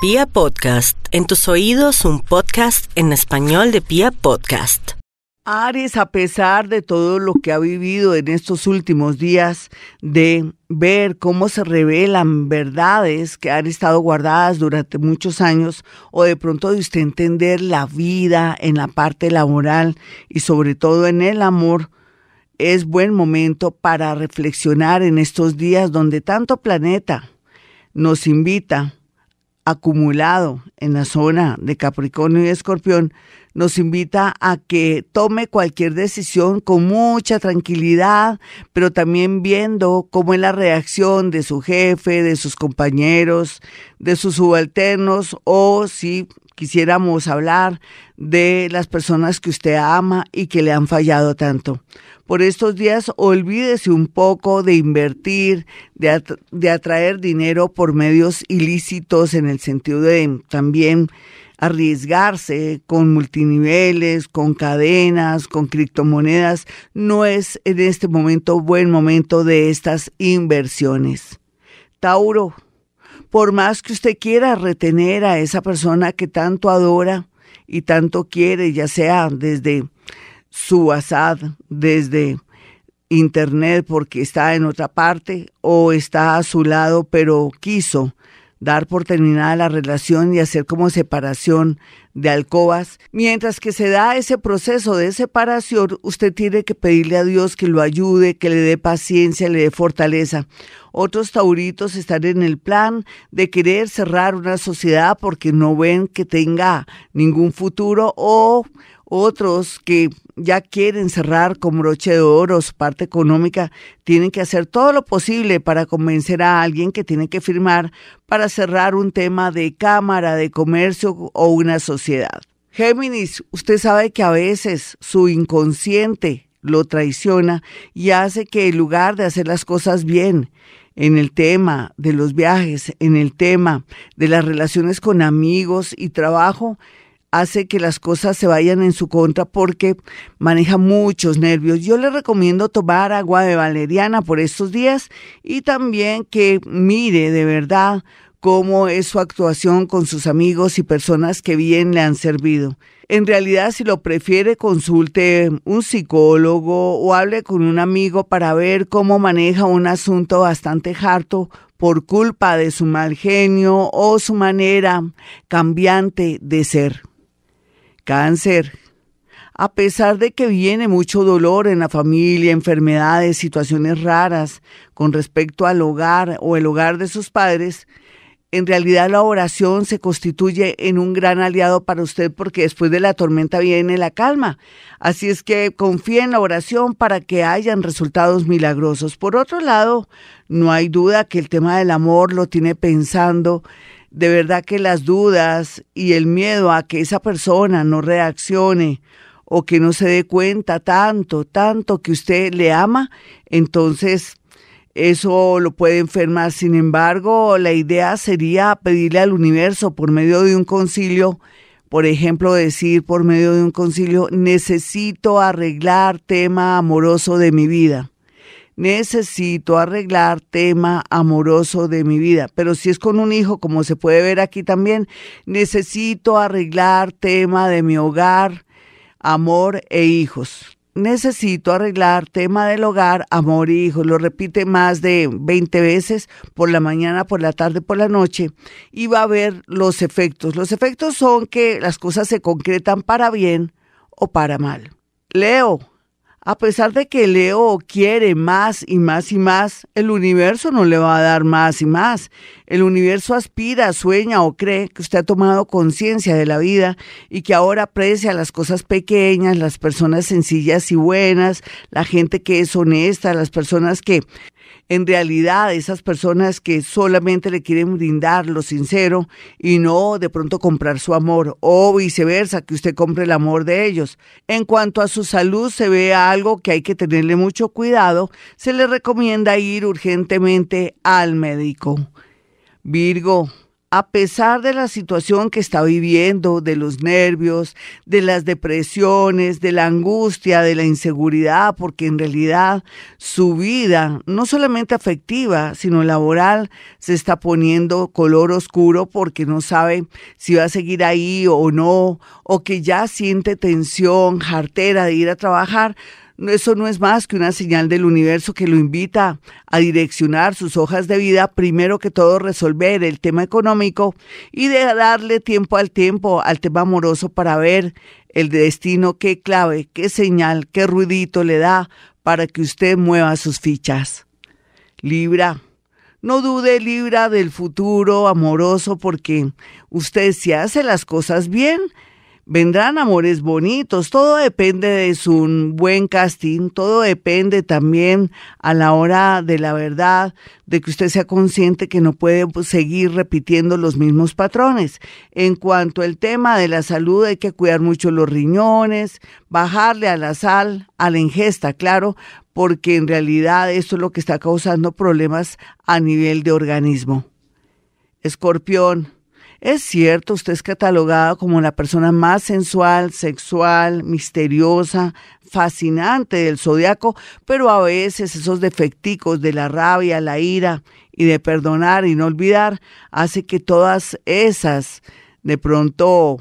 Pia Podcast, en tus oídos un podcast en español de Pia Podcast. Aries, a pesar de todo lo que ha vivido en estos últimos días, de ver cómo se revelan verdades que han estado guardadas durante muchos años, o de pronto de usted entender la vida en la parte laboral y sobre todo en el amor, es buen momento para reflexionar en estos días donde tanto planeta nos invita acumulado en la zona de Capricornio y Escorpión nos invita a que tome cualquier decisión con mucha tranquilidad, pero también viendo cómo es la reacción de su jefe, de sus compañeros, de sus subalternos o si quisiéramos hablar de las personas que usted ama y que le han fallado tanto por estos días olvídese un poco de invertir, de, atraer dinero por medios ilícitos en el sentido de también arriesgarse con multiniveles, con cadenas, con criptomonedas. No es en este momento buen momento de estas inversiones. Tauro, por más que usted quiera retener a esa persona que tanto adora y tanto quiere, ya sea desde su WhatsApp desde internet porque está en otra parte o está a su lado pero quiso dar por terminada la relación y hacer como separación de alcobas. Mientras que se da ese proceso de separación, usted tiene que pedirle a Dios que lo ayude, que le dé paciencia, le dé fortaleza. Otros tauritos están en el plan de querer cerrar una sociedad porque no ven que tenga ningún futuro o otros que ya quieren cerrar con broche de oro su parte económica, tienen que hacer todo lo posible para convencer a alguien que tiene que firmar para cerrar un tema de cámara, de comercio o una sociedad. Géminis, usted sabe que a veces su inconsciente lo traiciona y hace que en lugar de hacer las cosas bien, en el tema de los viajes, en el tema de las relaciones con amigos y trabajo, hace que las cosas se vayan en su contra porque maneja muchos nervios. Yo le recomiendo tomar agua de valeriana por estos días y también que mire de verdad cómo es su actuación con sus amigos y personas que bien le han servido. En realidad, si lo prefiere, consulte un psicólogo o hable con un amigo para ver cómo maneja un asunto bastante harto por culpa de su mal genio o su manera cambiante de ser. Cáncer. A pesar de que viene mucho dolor en la familia, enfermedades, situaciones raras con respecto al hogar o el hogar de sus padres, en realidad la oración se constituye en un gran aliado para usted porque después de la tormenta viene la calma. Así es que confíe en la oración para que hayan resultados milagrosos. Por otro lado, no hay duda que el tema del amor lo tiene pensando de verdad que las dudas y el miedo a que esa persona no reaccione o que no se dé cuenta tanto, tanto que usted le ama, entonces eso lo puede enfermar. Sin embargo, la idea sería pedirle al universo por medio de un concilio, por ejemplo, decir por medio de un concilio, necesito arreglar tema amoroso de mi vida necesito arreglar tema amoroso de mi vida. Pero si es con un hijo, como se puede ver aquí también, necesito arreglar tema de mi hogar, amor e hijos. Necesito arreglar tema del hogar, amor e hijos. Lo repite más de 20 veces por la mañana, por la tarde, por la noche y va a ver los efectos. Los efectos son que las cosas se concretan para bien o para mal. Leo, a pesar de que Leo quiere más y más y más, el universo no le va a dar más y más. El universo aspira, sueña o cree que usted ha tomado conciencia de la vida y que ahora aprecia las cosas pequeñas, las personas sencillas y buenas, la gente que es honesta, las personas que en realidad esas personas que solamente le quieren brindar lo sincero y no de pronto comprar su amor o viceversa, que usted compre el amor de ellos. En cuanto a su salud, se ve algo que hay que tenerle mucho cuidado, se le recomienda ir urgentemente al médico. Virgo, a pesar de la situación que está viviendo, de los nervios, de las depresiones, de la angustia, de la inseguridad, porque en realidad su vida, no solamente afectiva, sino laboral, se está poniendo color oscuro porque no sabe si va a seguir ahí o no, o que ya siente tensión, jartera de ir a trabajar, eso no es más que una señal del universo que lo invita a direccionar sus hojas de vida, primero que todo resolver el tema económico y de darle tiempo al tiempo al tema amoroso para ver el destino, qué clave, qué señal, qué ruidito le da para que usted mueva sus fichas. Libra. No dude, Libra, del futuro amoroso porque usted si hace las cosas bien, vendrán amores bonitos, todo depende de su buen casting, todo depende también a la hora de la verdad, de que usted sea consciente que no puede seguir repitiendo los mismos patrones. En cuanto al tema de la salud, hay que cuidar mucho los riñones, bajarle a la sal, a la ingesta, claro, porque en realidad esto es lo que está causando problemas a nivel de organismo. Escorpión, es cierto, usted es catalogada como la persona más sensual, sexual, misteriosa, fascinante del zodiaco, pero a veces esos defecticos de la rabia, la ira y de perdonar y no olvidar hace que todas esas de pronto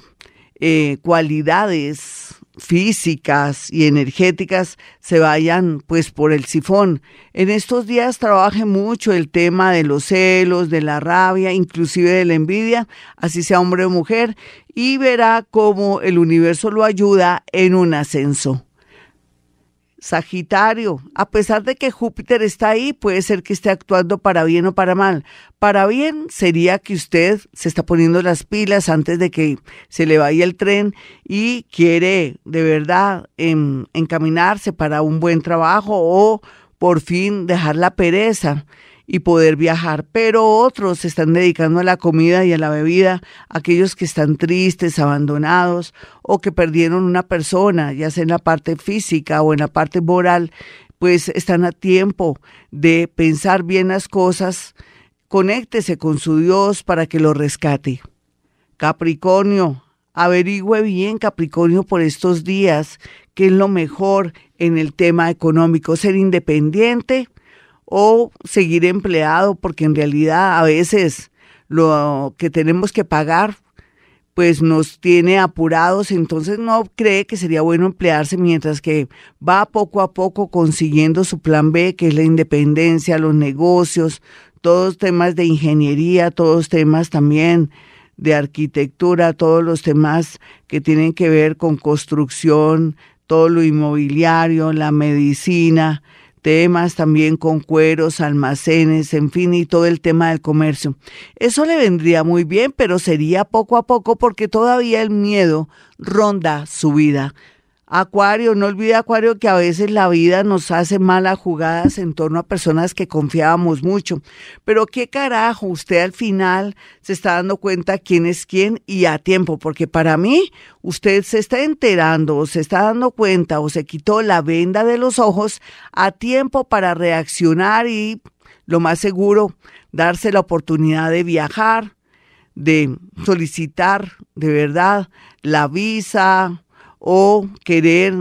eh, cualidades físicas y energéticas se vayan pues por el sifón. En estos días trabaje mucho el tema de los celos, de la rabia, inclusive de la envidia, así sea hombre o mujer, y verá cómo el universo lo ayuda en un ascenso. Sagitario, a pesar de que Júpiter está ahí, puede ser que esté actuando para bien o para mal. Para bien sería que usted se está poniendo las pilas antes de que se le vaya el tren y quiere de verdad encaminarse para un buen trabajo o por fin dejar la pereza y poder viajar, pero otros se están dedicando a la comida y a la bebida, aquellos que están tristes, abandonados o que perdieron una persona, ya sea en la parte física o en la parte moral, pues están a tiempo de pensar bien las cosas, conéctese con su Dios para que lo rescate. Capricornio, averigüe bien Capricornio por estos días qué es lo mejor en el tema económico, ser independiente, o seguir empleado, porque en realidad a veces lo que tenemos que pagar pues nos tiene apurados, entonces no cree que sería bueno emplearse mientras que va poco a poco consiguiendo su plan B, que es la independencia, los negocios, todos temas de ingeniería, todos temas también de arquitectura, todos los temas que tienen que ver con construcción, todo lo inmobiliario, la medicina, temas también con cueros, almacenes, en fin, y todo el tema del comercio. Eso le vendría muy bien, pero sería poco a poco porque todavía el miedo ronda su vida. Acuario, no olvide Acuario que a veces la vida nos hace malas jugadas en torno a personas que confiábamos mucho. Pero qué carajo, usted al final se está dando cuenta quién es quién y a tiempo, porque para mí usted se está enterando o se está dando cuenta o se quitó la venda de los ojos a tiempo para reaccionar y lo más seguro, darse la oportunidad de viajar, de solicitar de verdad la visa o querer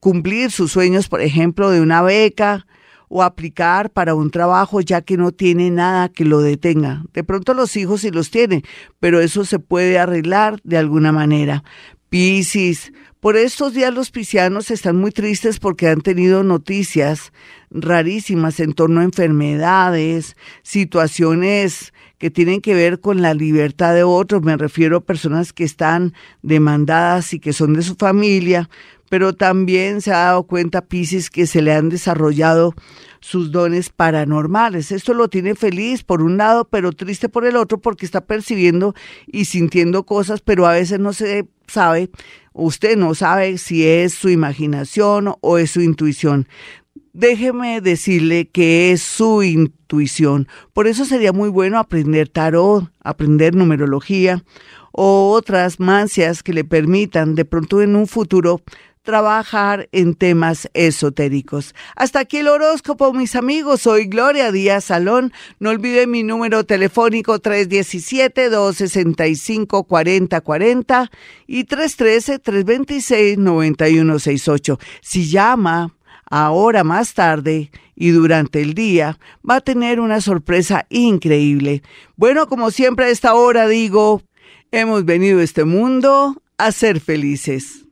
cumplir sus sueños, por ejemplo, de una beca o aplicar para un trabajo ya que no tiene nada que lo detenga. De pronto los hijos sí los tienen, pero eso se puede arreglar de alguna manera. Piscis, por estos días los piscianos están muy tristes porque han tenido noticias rarísimas en torno a enfermedades, situaciones que tienen que ver con la libertad de otros, me refiero a personas que están demandadas y que son de su familia, pero también se ha dado cuenta Pisces que se le han desarrollado sus dones paranormales. Esto lo tiene feliz por un lado, pero triste por el otro porque está percibiendo y sintiendo cosas, pero a veces no se sabe, usted no sabe si es su imaginación o es su intuición déjeme decirle que es su intuición. Por eso sería muy bueno aprender tarot, aprender numerología o otras mancias que le permitan de pronto en un futuro trabajar en temas esotéricos. Hasta aquí el horóscopo, mis amigos. Soy Gloria Díaz Salón. No olviden mi número telefónico 317-265-4040 y 313-326-9168. Si llama ahora más tarde y durante el día, va a tener una sorpresa increíble. Bueno, como siempre a esta hora digo, hemos venido a este mundo a ser felices.